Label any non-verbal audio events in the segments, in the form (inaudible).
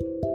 Thank you.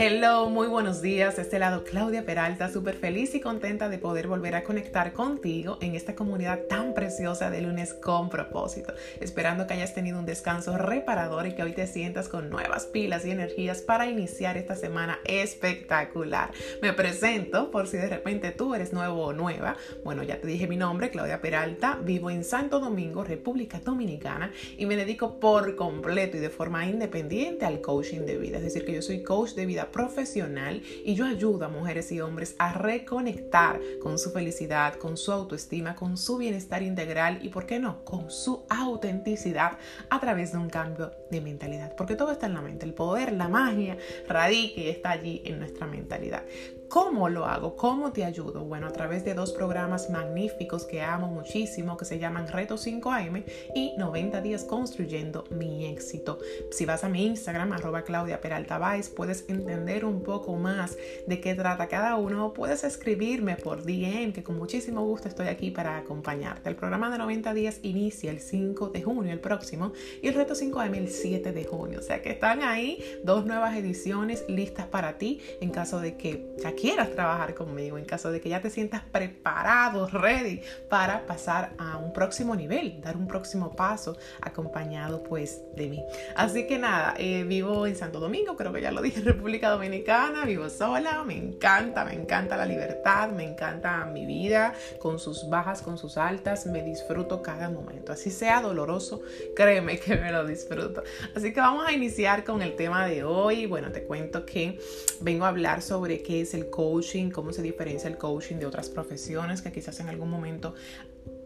Hello, muy buenos días. De este lado Claudia Peralta, súper feliz y contenta de poder volver a conectar contigo en esta comunidad tan preciosa de lunes con propósito. Esperando que hayas tenido un descanso reparador y que hoy te sientas con nuevas pilas y energías para iniciar esta semana espectacular. Me presento por si de repente tú eres nuevo o nueva. Bueno, ya te dije mi nombre, Claudia Peralta. Vivo en Santo Domingo, República Dominicana y me dedico por completo y de forma independiente al coaching de vida. Es decir, que yo soy coach de vida profesional y yo ayudo a mujeres y hombres a reconectar con su felicidad, con su autoestima, con su bienestar integral y, ¿por qué no?, con su autenticidad a través de un cambio de mentalidad. Porque todo está en la mente, el poder, la magia radica y está allí en nuestra mentalidad. ¿Cómo lo hago? ¿Cómo te ayudo? Bueno, a través de dos programas magníficos que amo muchísimo, que se llaman Reto 5am y 90 días construyendo mi éxito. Si vas a mi Instagram, arroba Claudia Peralta puedes entender un poco más de qué trata cada uno. Puedes escribirme por DM, que con muchísimo gusto estoy aquí para acompañarte. El programa de 90 días inicia el 5 de junio, el próximo, y el Reto 5am el 7 de junio. O sea que están ahí dos nuevas ediciones listas para ti en caso de que ya quieras trabajar conmigo, en caso de que ya te sientas preparado, ready para pasar a un próximo nivel, dar un próximo paso acompañado pues de mí. Así que nada, eh, vivo en Santo Domingo, creo que ya lo dije, (laughs) República Dominicana, vivo sola, me encanta, me encanta la libertad, me encanta mi vida con sus bajas, con sus altas, me disfruto cada momento, así sea doloroso, créeme que me lo disfruto. Así que vamos a iniciar con el tema de hoy. Bueno, te cuento que vengo a hablar sobre qué es el coaching, cómo se diferencia el coaching de otras profesiones que quizás en algún momento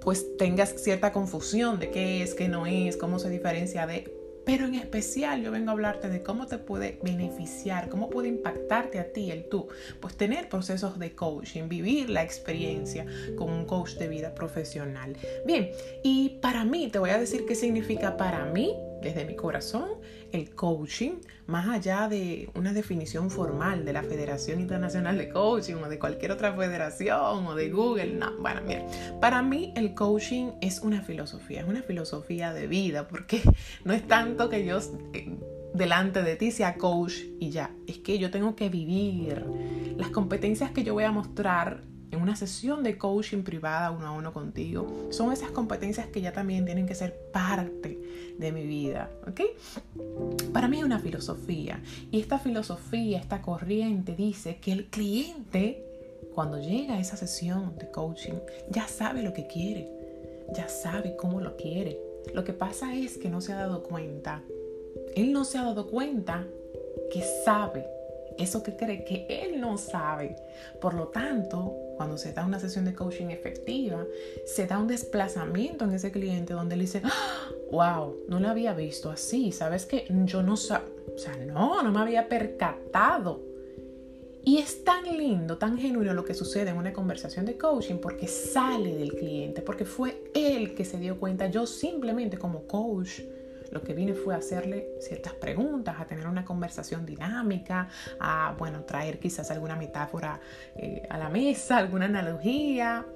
pues tengas cierta confusión de qué es, qué no es, cómo se diferencia de... Pero en especial yo vengo a hablarte de cómo te puede beneficiar, cómo puede impactarte a ti, el tú. Pues tener procesos de coaching, vivir la experiencia con un coach de vida profesional. Bien, y para mí, te voy a decir qué significa para mí desde mi corazón el coaching, más allá de una definición formal de la Federación Internacional de Coaching o de cualquier otra federación o de Google. No, bueno, mira, para mí el coaching es una filosofía, es una filosofía de vida, porque (laughs) no es tanto que yo eh, delante de ti sea coach y ya, es que yo tengo que vivir las competencias que yo voy a mostrar en una sesión de coaching privada uno a uno contigo, son esas competencias que ya también tienen que ser parte de mi vida, ¿ok? Para mí es una filosofía y esta filosofía, esta corriente dice que el cliente cuando llega a esa sesión de coaching ya sabe lo que quiere, ya sabe cómo lo quiere. Lo que pasa es que no se ha dado cuenta. Él no se ha dado cuenta que sabe eso que cree que él no sabe. Por lo tanto, cuando se da una sesión de coaching efectiva, se da un desplazamiento en ese cliente donde él dice, wow, no lo había visto así, ¿sabes que Yo no sabía, o sea, no, no me había percatado. Y es tan lindo, tan genuino lo que sucede en una conversación de coaching porque sale del cliente, porque fue él que se dio cuenta, yo simplemente como coach lo que vine fue a hacerle ciertas preguntas, a tener una conversación dinámica, a, bueno, traer quizás alguna metáfora eh, a la mesa, alguna analogía.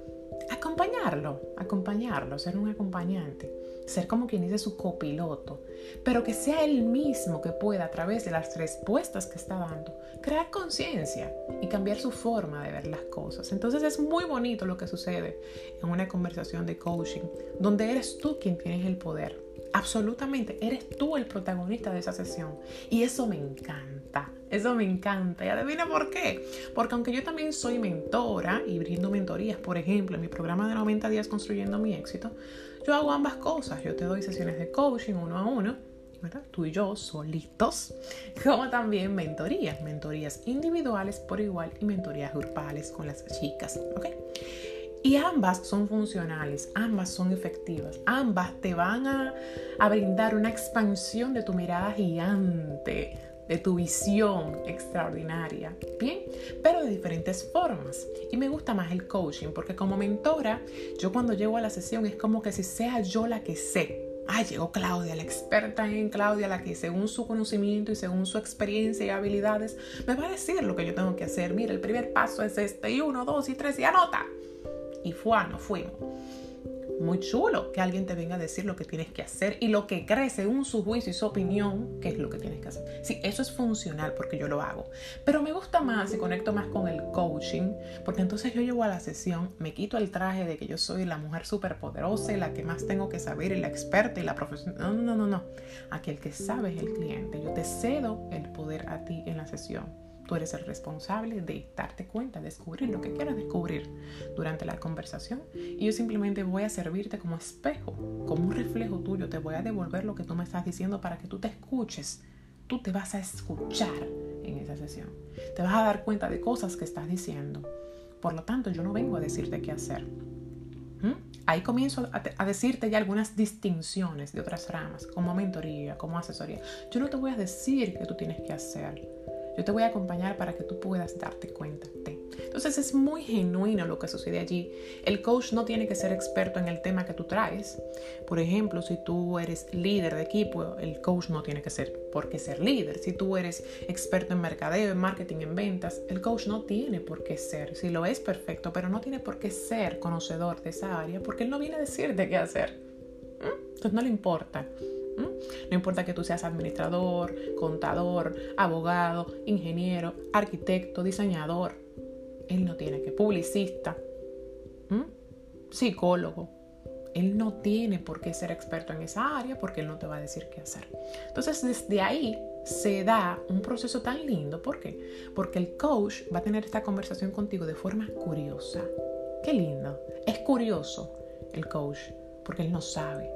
Acompañarlo, acompañarlo, ser un acompañante, ser como quien dice su copiloto, pero que sea él mismo que pueda a través de las respuestas que está dando crear conciencia y cambiar su forma de ver las cosas. Entonces es muy bonito lo que sucede en una conversación de coaching, donde eres tú quien tienes el poder Absolutamente, eres tú el protagonista de esa sesión. Y eso me encanta, eso me encanta. Y adivina por qué. Porque aunque yo también soy mentora y brindo mentorías, por ejemplo, en mi programa de 90 días construyendo mi éxito, yo hago ambas cosas. Yo te doy sesiones de coaching uno a uno. ¿verdad? Tú y yo solitos, (laughs) como también mentorías, mentorías individuales por igual y mentorías grupales con las chicas, ¿ok? Y ambas son funcionales, ambas son efectivas, ambas te van a, brindar una expansión de tu mirada gigante, de tu visión extraordinaria, ¿bien? Pero de diferentes formas. Y me gusta más el coaching porque como mentora, yo cuando llego a la sesión es como que si sea yo la que sé. Ah, llegó Claudia, la experta en Claudia, la que según su conocimiento y según su experiencia y habilidades me va a decir lo que yo tengo que hacer. Mira, el primer paso es este, y uno, dos y tres, y anota y fue, no fuimos. muy chulo que alguien te venga a decir lo que tienes que hacer y lo que cree según su juicio y su opinión, qué es lo que tienes que hacer. Sí, eso es funcional porque yo lo hago. Pero me gusta más y conecto más con el coaching, porque entonces yo llego a la sesión, me quito el traje de que yo soy la mujer superpoderosa y la que más tengo que saber y la experta y la profesional. No, no, no, no. Aquí el que sabe es el cliente. Yo te cedo el poder a ti en la sesión Tú eres el responsable de darte cuenta, descubrir lo que quieras descubrir durante la conversación. Y yo simplemente voy a servirte como espejo, como un reflejo tuyo. Te voy a devolver lo que tú me estás diciendo para que tú te escuches. Tú te vas a escuchar en esa sesión. Te vas a dar cuenta de cosas que estás diciendo. Por lo tanto, yo no vengo a decirte qué hacer. ¿Mm? Ahí comienzo a, decirte ya algunas distinciones de otras ramas, como mentoría, como asesoría. Yo no te voy a decir qué tú tienes que hacer. Yo te voy a acompañar para que tú puedas darte cuenta de. Entonces es muy genuino lo que sucede allí. El coach no tiene que ser experto en el tema que tú traes. Por ejemplo, si tú eres líder de equipo, el coach no tiene que ser por qué ser líder. Si tú eres experto en mercadeo, en marketing, en ventas, el coach no tiene por qué ser. Si lo es, perfecto, pero no tiene por qué ser conocedor de esa área porque él no viene a decirte qué hacer. ¿Mm? Entonces no le importa. No importa que tú seas administrador, contador, abogado, ingeniero, arquitecto, diseñador. Él no tiene que, publicista, psicólogo. Él no tiene por qué ser experto en esa área porque él no te va a decir qué hacer. Entonces, desde ahí se da un proceso tan lindo. ¿Por qué? Porque el coach va a tener esta conversación contigo de forma curiosa. Qué lindo. Es curioso el coach porque él no sabe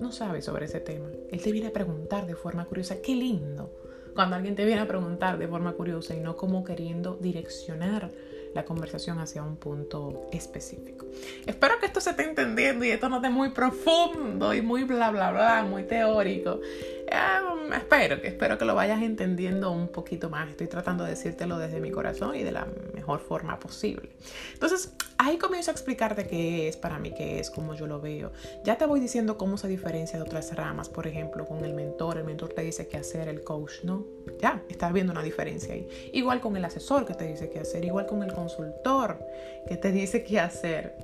no sabe sobre ese tema. Él te viene a preguntar de forma curiosa. Qué lindo cuando alguien te viene a preguntar de forma curiosa y no como queriendo direccionar la conversación hacia un punto específico. Espero que esto se esté entendiendo y esto no esté muy profundo y muy bla bla bla, muy teórico. Em, espero que espero que lo vayas entendiendo un poquito más. Estoy tratando de decírtelo desde mi corazón y de la forma posible. Entonces, ahí comienzo a explicarte qué es para mí, qué es, cómo yo lo veo. Ya te voy diciendo cómo se diferencia de otras ramas, por ejemplo, con el mentor. El mentor te dice qué hacer, el coach no. Ya, estás viendo una diferencia ahí. Igual con el asesor que te dice qué hacer, igual con el consultor que te dice qué hacer.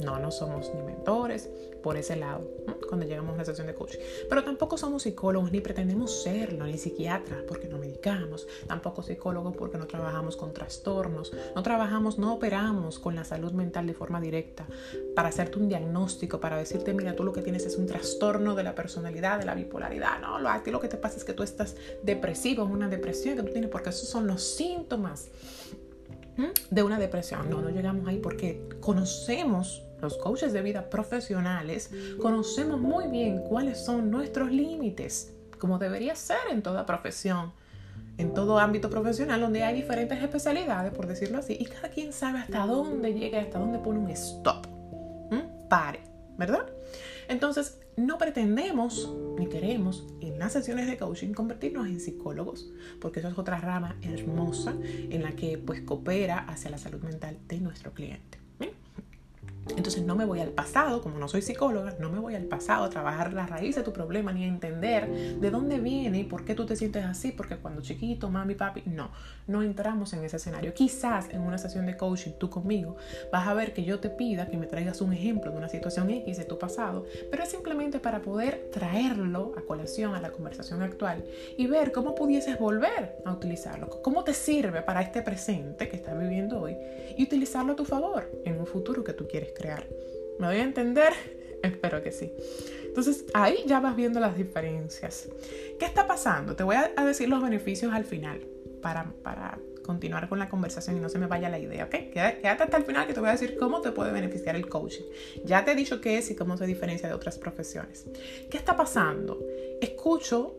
No, no somos ni mentores por ese lado cuando llegamos a una sesión de coaching. Pero tampoco somos psicólogos ni pretendemos serlo, ni psiquiatras porque no medicamos, tampoco psicólogos porque no trabajamos con trastornos, no trabajamos, no operamos con la salud mental de forma directa. Para hacerte un diagnóstico, para decirte, mira, tú lo que tienes es un trastorno de la personalidad, de la bipolaridad. No, lo, a ti lo que te pasa es que tú estás depresivo, una depresión que tú tienes, porque esos son los síntomas de una depresión. No, no llegamos ahí porque conocemos, los coaches de vida profesionales, conocemos muy bien cuáles son nuestros límites, como debería ser en toda profesión, en todo ámbito profesional donde hay diferentes especialidades, por decirlo así, y cada quien sabe hasta dónde llega, hasta dónde pone un stop. Pare, ¿verdad? Entonces, no pretendemos ni queremos en las sesiones de coaching convertirnos en psicólogos, porque eso es otra rama hermosa en la que pues coopera hacia la salud mental de nuestro cliente. Entonces no me voy al pasado, como no soy psicóloga, no me voy al pasado a trabajar la raíz de tu problema ni a entender de dónde viene y por qué tú te sientes así, porque cuando chiquito, mami, papi, no, no entramos en ese escenario. Quizás en una sesión de coaching tú conmigo vas a ver que yo te pida que me traigas un ejemplo de una situación X de tu pasado, pero es simplemente para poder traerlo a colación a la conversación actual y ver cómo pudieses volver a utilizarlo, cómo te sirve para este presente que estás viviendo hoy y utilizarlo a tu favor en un futuro que tú quieres crear. ¿Me doy a entender? (laughs) Espero que sí. Entonces ahí ya vas viendo las diferencias. ¿Qué está pasando? Te voy a decir los beneficios al final para, para continuar con la conversación y no se me vaya la idea, ¿ok? Quédate hasta el final que te voy a decir cómo te puede beneficiar el coaching. Ya te he dicho qué es y cómo se diferencia de otras profesiones. ¿Qué está pasando? Escucho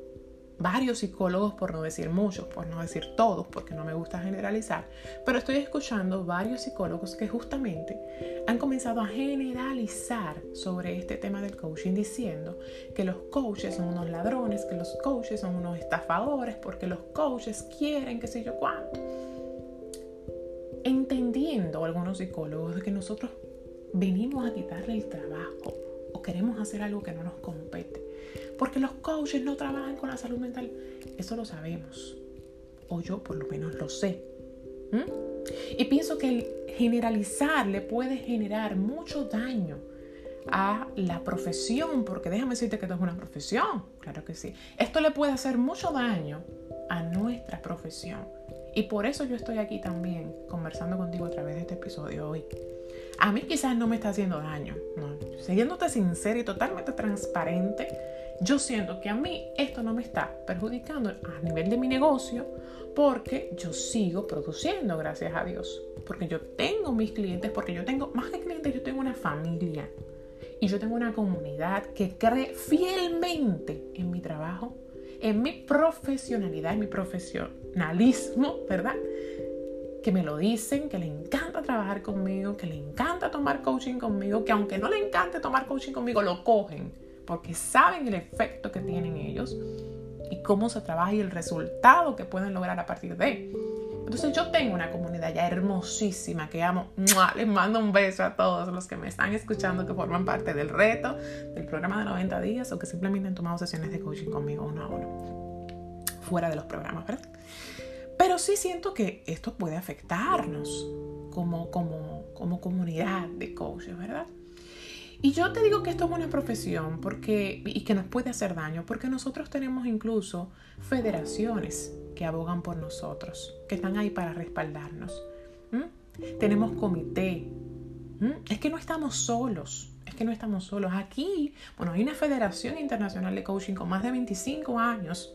varios psicólogos, por no decir muchos, por no decir todos, porque no me gusta generalizar, pero estoy escuchando varios psicólogos que justamente han comenzado a generalizar sobre este tema del coaching diciendo que los coaches son unos ladrones, que los coaches son unos estafadores, porque los coaches quieren que sé yo cuánto. Entendiendo algunos psicólogos de que nosotros venimos a quitarle el trabajo o queremos hacer algo que no nos compete porque los coaches no trabajan con la salud mental. Eso lo sabemos. O yo por lo menos lo sé. Y pienso que el generalizar le puede generar mucho daño a la profesión, porque déjame decirte que esto es una profesión, claro que sí. Esto le puede hacer mucho daño a nuestra profesión. Y por eso yo estoy aquí también conversando contigo a través de este episodio hoy. A mí quizás no me está haciendo daño, no. Siguiéndote sincera y totalmente transparente, yo siento que a mí esto no me está perjudicando a nivel de mi negocio porque yo sigo produciendo, gracias a Dios. Porque yo tengo mis clientes, porque yo tengo, más que clientes, yo tengo una familia. Y yo tengo una comunidad que cree fielmente en mi trabajo, en mi profesionalidad, en mi profesionalismo, ¿verdad? Que me lo dicen, que le encanta trabajar conmigo, que le encanta tomar coaching conmigo, que aunque no le encante tomar coaching conmigo, lo cogen porque saben el efecto que tienen ellos y cómo se trabaja y el resultado que pueden lograr a partir de. Entonces yo tengo una comunidad ya hermosísima que amo. Les mando un beso a todos los que me están escuchando, que forman parte del reto, del programa de 90 días o que simplemente han tomado sesiones de coaching conmigo uno a uno. Fuera de los programas, ¿verdad? Pero sí siento que esto puede afectarnos como, como, como comunidad de coaches, ¿verdad? Y yo te digo que esto es una profesión porque, y que nos puede hacer daño porque nosotros tenemos incluso federaciones que abogan por nosotros, que están ahí para respaldarnos. Tenemos comité. Es que no estamos solos. Es que no estamos solos. Aquí, bueno, hay una Federación Internacional de Coaching con más de 25 años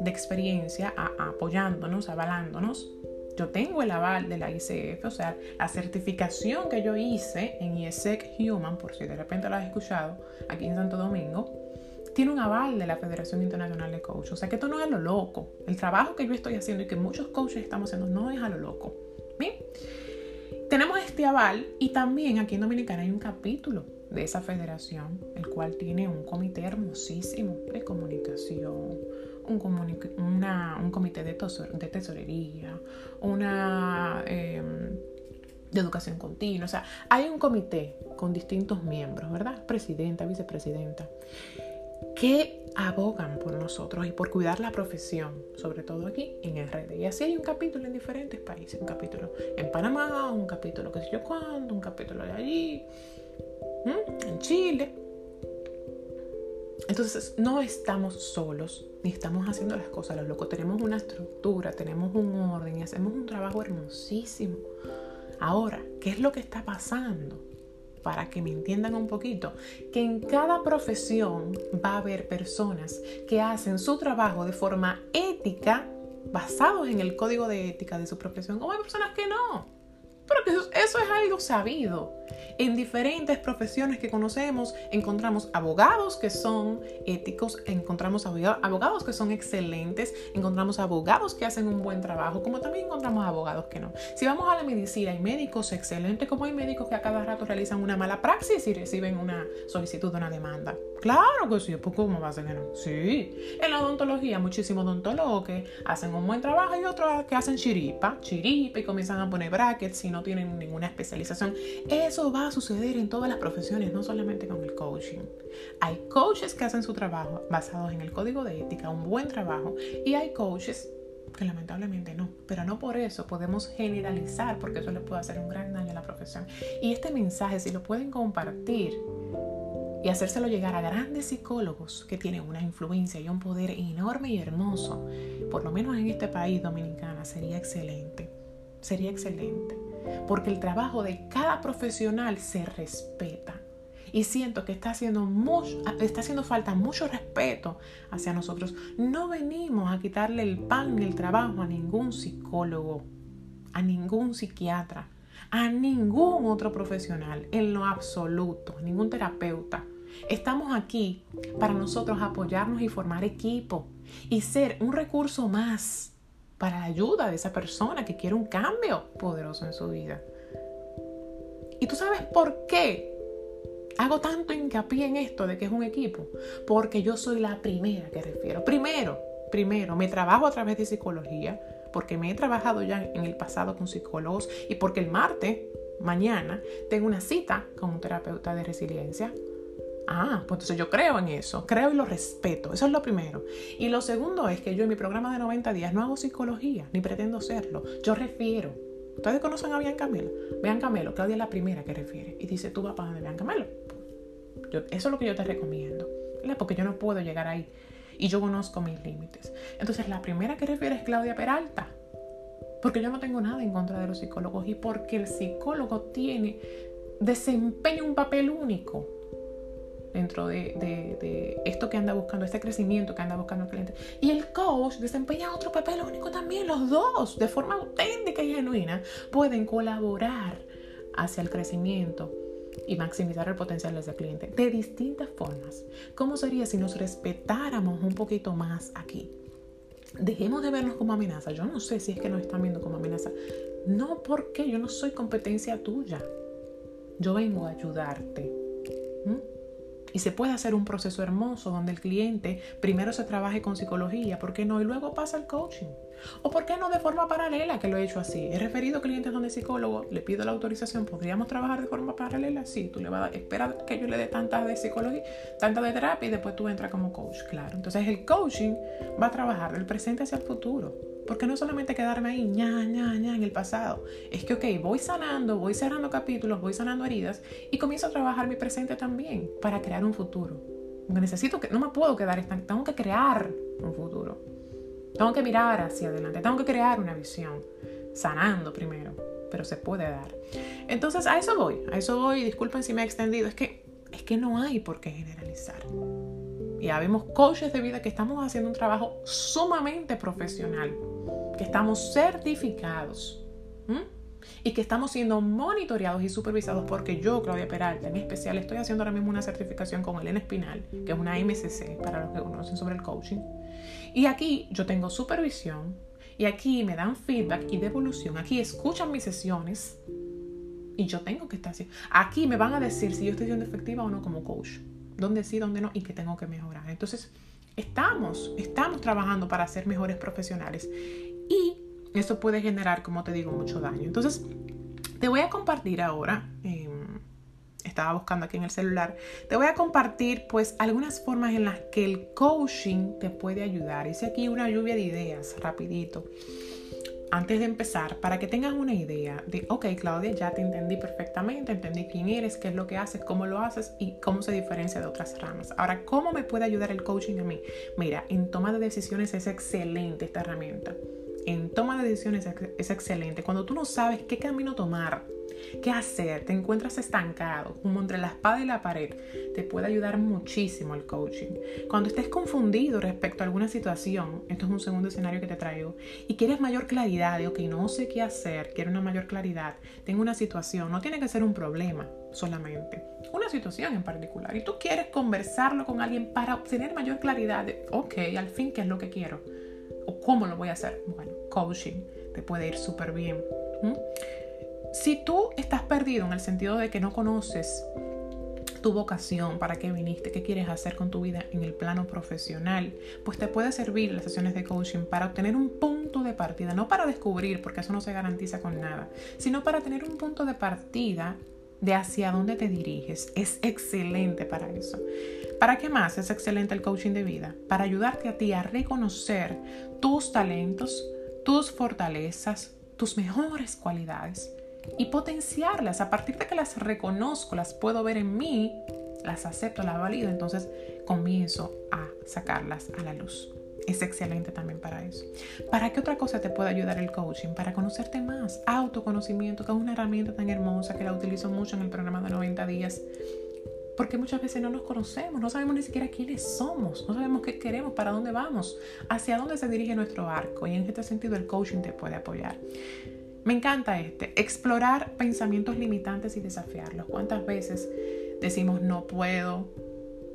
de experiencia apoyándonos, avalándonos yo tengo el aval de la ICF, o sea, la certificación que yo hice en IESEC Human, por si de repente lo has escuchado, aquí en Santo Domingo, tiene un aval de la Federación Internacional de Coaches. O sea, que esto no es a lo loco. El trabajo que yo estoy haciendo y que muchos coaches estamos haciendo no es a lo loco. Bien. Tenemos este aval y también aquí en Dominicana hay un capítulo de esa federación, el cual tiene un comité hermosísimo de comunicación, un, un comité de, de, tesorería, una em, de educación continua. O sea, hay un comité con distintos miembros, ¿verdad? Presidenta, vicepresidenta, que abogan por nosotros y por cuidar la profesión, sobre todo aquí en RD. Y así hay un capítulo en diferentes países, un capítulo en Panamá, un capítulo que sé yo cuándo, un capítulo de allí, en Chile. Entonces, no estamos solos, ni estamos haciendo las cosas a lo loco. Tenemos una estructura, tenemos un orden y hacemos un trabajo hermosísimo. Ahora, ¿qué es lo que está pasando? Para que me entiendan un poquito, que en cada profesión va a haber personas que hacen su trabajo de forma ética, basados en el código de ética de su profesión, o hay personas que no. Pero eso, eso es algo sabido. En diferentes profesiones que conocemos encontramos abogados que son éticos, encontramos abogados que son excelentes, encontramos abogados que hacen un buen trabajo, como también encontramos abogados que no. Si vamos a la medicina, hay médicos excelentes, como hay médicos que a cada rato realizan una mala praxis y reciben una solicitud de una demanda. Claro que sí, pues ¿cómo va a ser que no? Sí. En la odontología, muchísimos odontólogos que hacen un buen trabajo y otros que hacen chiripa, chiripa y comienzan a poner brackets si no tienen ninguna especialización. Eso va a suceder en todas las profesiones, no solamente con el coaching. Hay coaches que hacen su trabajo basados en el código de ética, un buen trabajo, y hay coaches que lamentablemente no, pero no por eso podemos generalizar, porque eso le puede hacer un gran daño a la profesión. Y este mensaje, si lo pueden compartir, y hacérselo llegar a grandes psicólogos que tienen una influencia y un poder enorme y hermoso, por lo menos en este país dominicana, sería excelente. Sería excelente. Porque el trabajo de cada profesional se respeta. Y siento que está haciendo, mucho, está haciendo falta mucho respeto hacia nosotros. No venimos a quitarle el pan y el trabajo a ningún psicólogo, a ningún psiquiatra, a ningún otro profesional, en lo absoluto, ningún terapeuta. Estamos aquí para nosotros apoyarnos y formar equipo y ser un recurso más para la ayuda de esa persona que quiere un cambio poderoso en su vida. ¿Y tú sabes por qué hago tanto hincapié en esto de que es un equipo? Porque yo soy la primera que refiero. Primero, primero, me trabajo a través de psicología, porque me he trabajado ya en el pasado con psicólogos y porque el martes, mañana, tengo una cita con un terapeuta de resiliencia Ah, pues entonces yo creo en eso, creo y lo respeto, eso es lo primero. Y lo segundo es que yo en mi programa de 90 días no hago psicología, ni pretendo serlo, yo refiero. Ustedes conocen a Bianca Melo. Bianca Melo, Claudia es la primera que refiere. Y dice, tú vas para donde Bianca. Yo, eso es lo que yo te recomiendo. Porque yo no puedo llegar ahí. Y yo conozco mis límites. Entonces, la primera que refiere es Claudia Peralta. Porque yo no tengo nada en contra de los psicólogos y porque el psicólogo tiene, desempeña un papel único dentro de, esto que anda buscando, este crecimiento que anda buscando el cliente. Y el coach desempeña otro papel único también. Los dos, de forma auténtica y genuina, pueden colaborar hacia el crecimiento y maximizar el potencial de ese cliente de distintas formas. ¿Cómo sería si nos respetáramos un poquito más aquí? Dejemos de vernos como amenaza. Yo no sé si es que nos están viendo como amenaza. No, porque yo no soy competencia tuya. Yo vengo a ayudarte. Y se puede hacer un proceso hermoso donde el cliente primero se trabaje con psicología, ¿por qué no? Y luego pasa el coaching. O por qué no de forma paralela, que lo he hecho así. He referido clientes donde psicólogo, le pido la autorización, ¿podríamos trabajar de forma paralela? Sí, tú le vas a esperar que yo le dé tantas de psicología, tantas de terapia y después tú entras como coach, claro. Entonces el coaching va a trabajar del presente hacia el futuro. Porque no solamente quedarme ahí, ña, ña, ña, en el pasado. Es que, ok, voy sanando, voy cerrando capítulos, voy sanando heridas y comienzo a trabajar mi presente también para crear un futuro. necesito que, no me puedo quedar estancado, tengo que crear un futuro. Tengo que mirar hacia adelante, tengo que crear una visión, sanando primero, pero se puede dar. Entonces, a eso voy, a eso voy, disculpen si me he extendido, es que, es que no hay por qué generalizar. Ya vemos coaches de vida que estamos haciendo un trabajo sumamente profesional, que estamos certificados y que estamos siendo monitoreados y supervisados porque yo, Claudia Peralta, en especial, estoy haciendo ahora mismo una certificación con Elena Espinal, que es una MCC para los que conocen sobre el coaching. Y aquí yo tengo supervisión y aquí me dan feedback y devolución. Aquí escuchan mis sesiones y yo tengo que estar así. Aquí me van a decir si yo estoy siendo efectiva o no como coach dónde sí, dónde no y qué tengo que mejorar. Entonces, estamos, estamos trabajando para ser mejores profesionales y eso puede generar, como te digo, mucho daño. Entonces, te voy a compartir ahora, em, estaba buscando aquí en el celular, te voy a compartir pues algunas formas en las que el coaching te puede ayudar. Hice aquí una lluvia de ideas, rapidito antes de empezar, para que tengas una idea de, ok, Claudia, ya te entendí perfectamente, entendí quién eres, qué es lo que haces, cómo lo haces y cómo se diferencia de otras ramas. Ahora, ¿cómo me puede ayudar el coaching a mí? Mira, en toma de decisiones es excelente esta herramienta. En toma de decisiones es excelente. Cuando tú no sabes qué camino tomar, qué hacer, te encuentras estancado, como entre la espada y la pared, te puede ayudar muchísimo el coaching. Cuando estés confundido respecto a alguna situación, esto es un segundo escenario que te traigo, y quieres mayor claridad de, ok, no sé qué hacer, quiero una mayor claridad, tengo una situación, no tiene que ser un problema solamente, una situación en particular, y tú quieres conversarlo con alguien para obtener mayor claridad de, ok, al fin, ¿qué es lo que quiero? ¿O cómo lo voy a hacer? Bueno, coaching te puede ir súper bien. Si tú estás perdido en el sentido de que no conoces tu vocación, para qué viniste, qué quieres hacer con tu vida en el plano profesional, pues te puede servir las sesiones de coaching para obtener un punto de partida, no para descubrir, porque eso no se garantiza con nada, sino para tener un punto de partida de hacia dónde te diriges. Es excelente para eso. ¿Para qué más es excelente el coaching de vida? Para ayudarte a ti a reconocer tus talentos, tus fortalezas, tus mejores cualidades y potenciarlas. A partir de que las reconozco, las puedo ver en mí, las acepto, las valido, entonces comienzo a sacarlas a la luz. Es excelente también para eso. ¿Para qué otra cosa te puede ayudar el coaching? Para conocerte más. Autoconocimiento, que es una herramienta tan hermosa que la utilizo mucho en el programa de 90 días. Porque muchas veces no nos conocemos, no sabemos ni siquiera quiénes somos, no sabemos qué queremos, para dónde vamos, hacia dónde se dirige nuestro arco. Y en este sentido el coaching te puede apoyar. Me encanta este, explorar pensamientos limitantes y desafiarlos. ¿Cuántas veces decimos no puedo?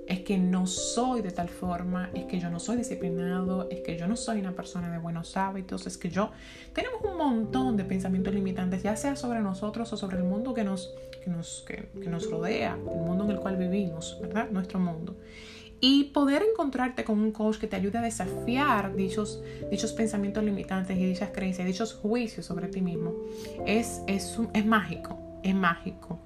Es que no soy de tal forma, es que yo no soy disciplinado, es que yo no soy una persona de buenos hábitos, es que yo... Tenemos un montón de pensamientos limitantes, ya sea sobre nosotros o sobre el mundo que nos, que nos, que nos rodea, el mundo en el cual vivimos, ¿verdad? Nuestro mundo. Y poder encontrarte con un coach que te ayude a desafiar dichos, dichos pensamientos limitantes y dichas creencias, dichos juicios sobre ti mismo, es, es, es mágico, es mágico.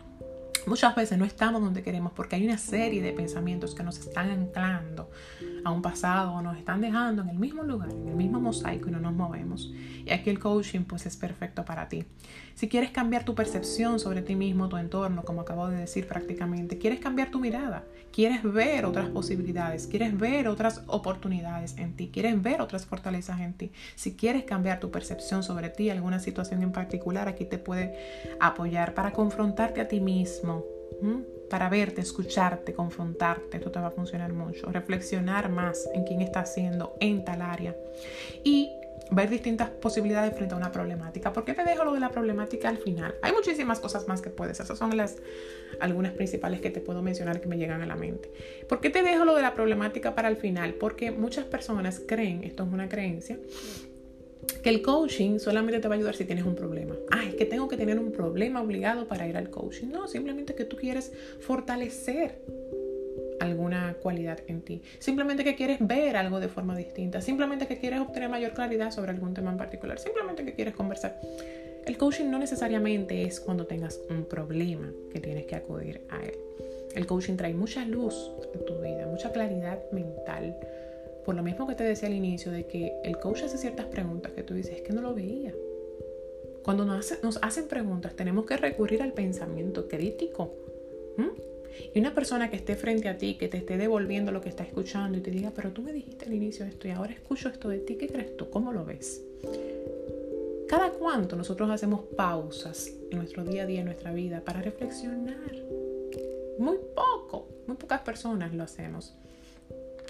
Muchas veces no estamos donde queremos porque hay una serie de pensamientos que nos están anclando a un pasado o nos están dejando en el mismo lugar, en el mismo mosaico y no nos movemos. Y aquí el coaching pues es perfecto para ti. Si quieres cambiar tu percepción sobre ti mismo, tu entorno, como acabo de decir prácticamente, quieres cambiar tu mirada, quieres ver otras posibilidades, quieres ver otras oportunidades en ti, quieres ver otras fortalezas en ti. Si quieres cambiar tu percepción sobre ti, alguna situación en particular, aquí te puede apoyar para confrontarte a ti mismo para verte, escucharte, confrontarte. Esto te va a funcionar mucho. Reflexionar más en quién está haciendo en tal área. Y ver distintas posibilidades frente a una problemática. ¿Por qué te dejo lo de la problemática al final? Hay muchísimas cosas más que puedes. Esas son las algunas principales que te puedo mencionar que me llegan a la mente. ¿Por qué te dejo lo de la problemática para el final? Porque muchas personas creen, esto es una creencia, que el coaching solamente te va a ayudar si tienes un problema. Ah, que tengo que tener un problema obligado para ir al coaching. No, simplemente que tú quieres fortalecer alguna cualidad en ti. Simplemente que quieres ver algo de forma distinta. Simplemente que quieres obtener mayor claridad sobre algún tema en particular. Simplemente que quieres conversar. El coaching no necesariamente es cuando tengas un problema que tienes que acudir a él. El coaching trae mucha luz en tu vida, mucha claridad mental, por lo mismo que te decía al inicio, de que el coach hace ciertas preguntas que tú dices, es que no lo veía. Cuando nos, hacen preguntas, tenemos que recurrir al pensamiento crítico. Y una persona que esté frente a ti, que te esté devolviendo lo que está escuchando y te diga, pero tú me dijiste al inicio esto y ahora escucho esto de ti, ¿qué crees tú? ¿Cómo lo ves? Cada cuánto nosotros hacemos pausas en nuestro día a día, en nuestra vida, para reflexionar. Muy poco, muy pocas personas lo hacemos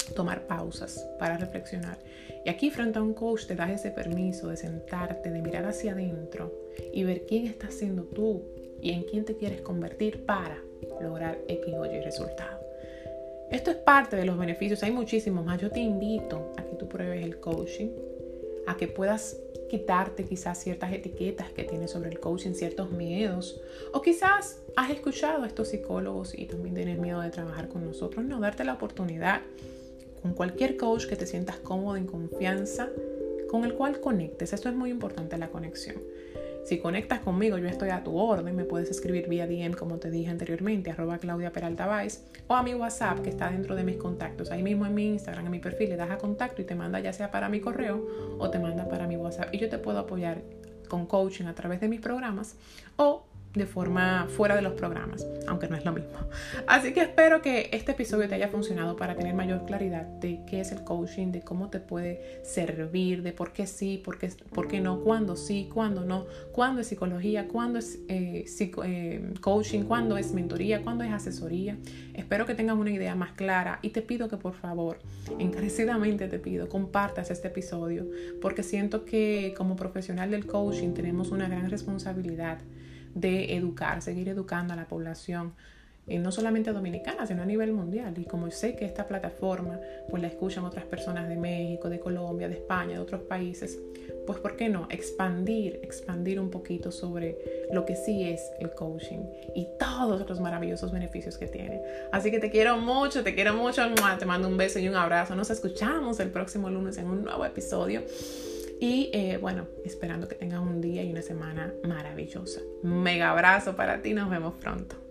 tomar pausas para reflexionar. Y aquí frente a un coach te das ese permiso de sentarte, de mirar hacia adentro y ver quién estás siendo tú y en quién te quieres convertir para lograr X o Y resultado. Esto es parte de los beneficios, hay muchísimos más. Yo te invito a que tú pruebes el coaching, a que puedas quitarte quizás ciertas etiquetas que tienes sobre el coaching, ciertos miedos, o quizás has escuchado a estos psicólogos y también tienes miedo de trabajar con nosotros. No, darte la oportunidad con cualquier coach que te sientas cómodo, en confianza, con el cual conectes. Esto es muy importante, la conexión. Si conectas conmigo, yo estoy a tu orden. Me puedes escribir vía DM, como te dije anteriormente, arroba Claudia Peralta o a mi WhatsApp, que está dentro de mis contactos. Ahí mismo en mi Instagram, en mi perfil, le das a contacto y te manda ya sea para mi correo o te manda para mi WhatsApp. Y yo te puedo apoyar con coaching a través de mis programas o de forma fuera de los programas, aunque no es lo mismo. Así que espero que este episodio te haya funcionado para tener mayor claridad de qué es el coaching, de cómo te puede servir, de por qué sí, por qué, por qué no, cuándo sí, cuándo no, cuándo es psicología, cuándo es eh, eh, coaching, cuándo es mentoría, cuándo es asesoría. Espero que tengas una idea más clara y te pido que por favor, encarecidamente te pido, compartas este episodio porque siento que como profesional del coaching tenemos una gran responsabilidad de educar, seguir educando a la población, eh, no solamente dominicana, sino a nivel mundial. Y como sé que esta plataforma pues la escuchan otras personas de México, de Colombia, de España, de otros países, pues ¿por qué no? Expandir, expandir un poquito sobre lo que sí es el coaching y todos los maravillosos beneficios que tiene. Así que te quiero mucho, te quiero mucho, te mando un beso y un abrazo. Nos escuchamos el próximo lunes en un nuevo episodio. Y eh, bueno, esperando que tengas un día y una semana maravillosa. Mega abrazo para ti, nos vemos pronto.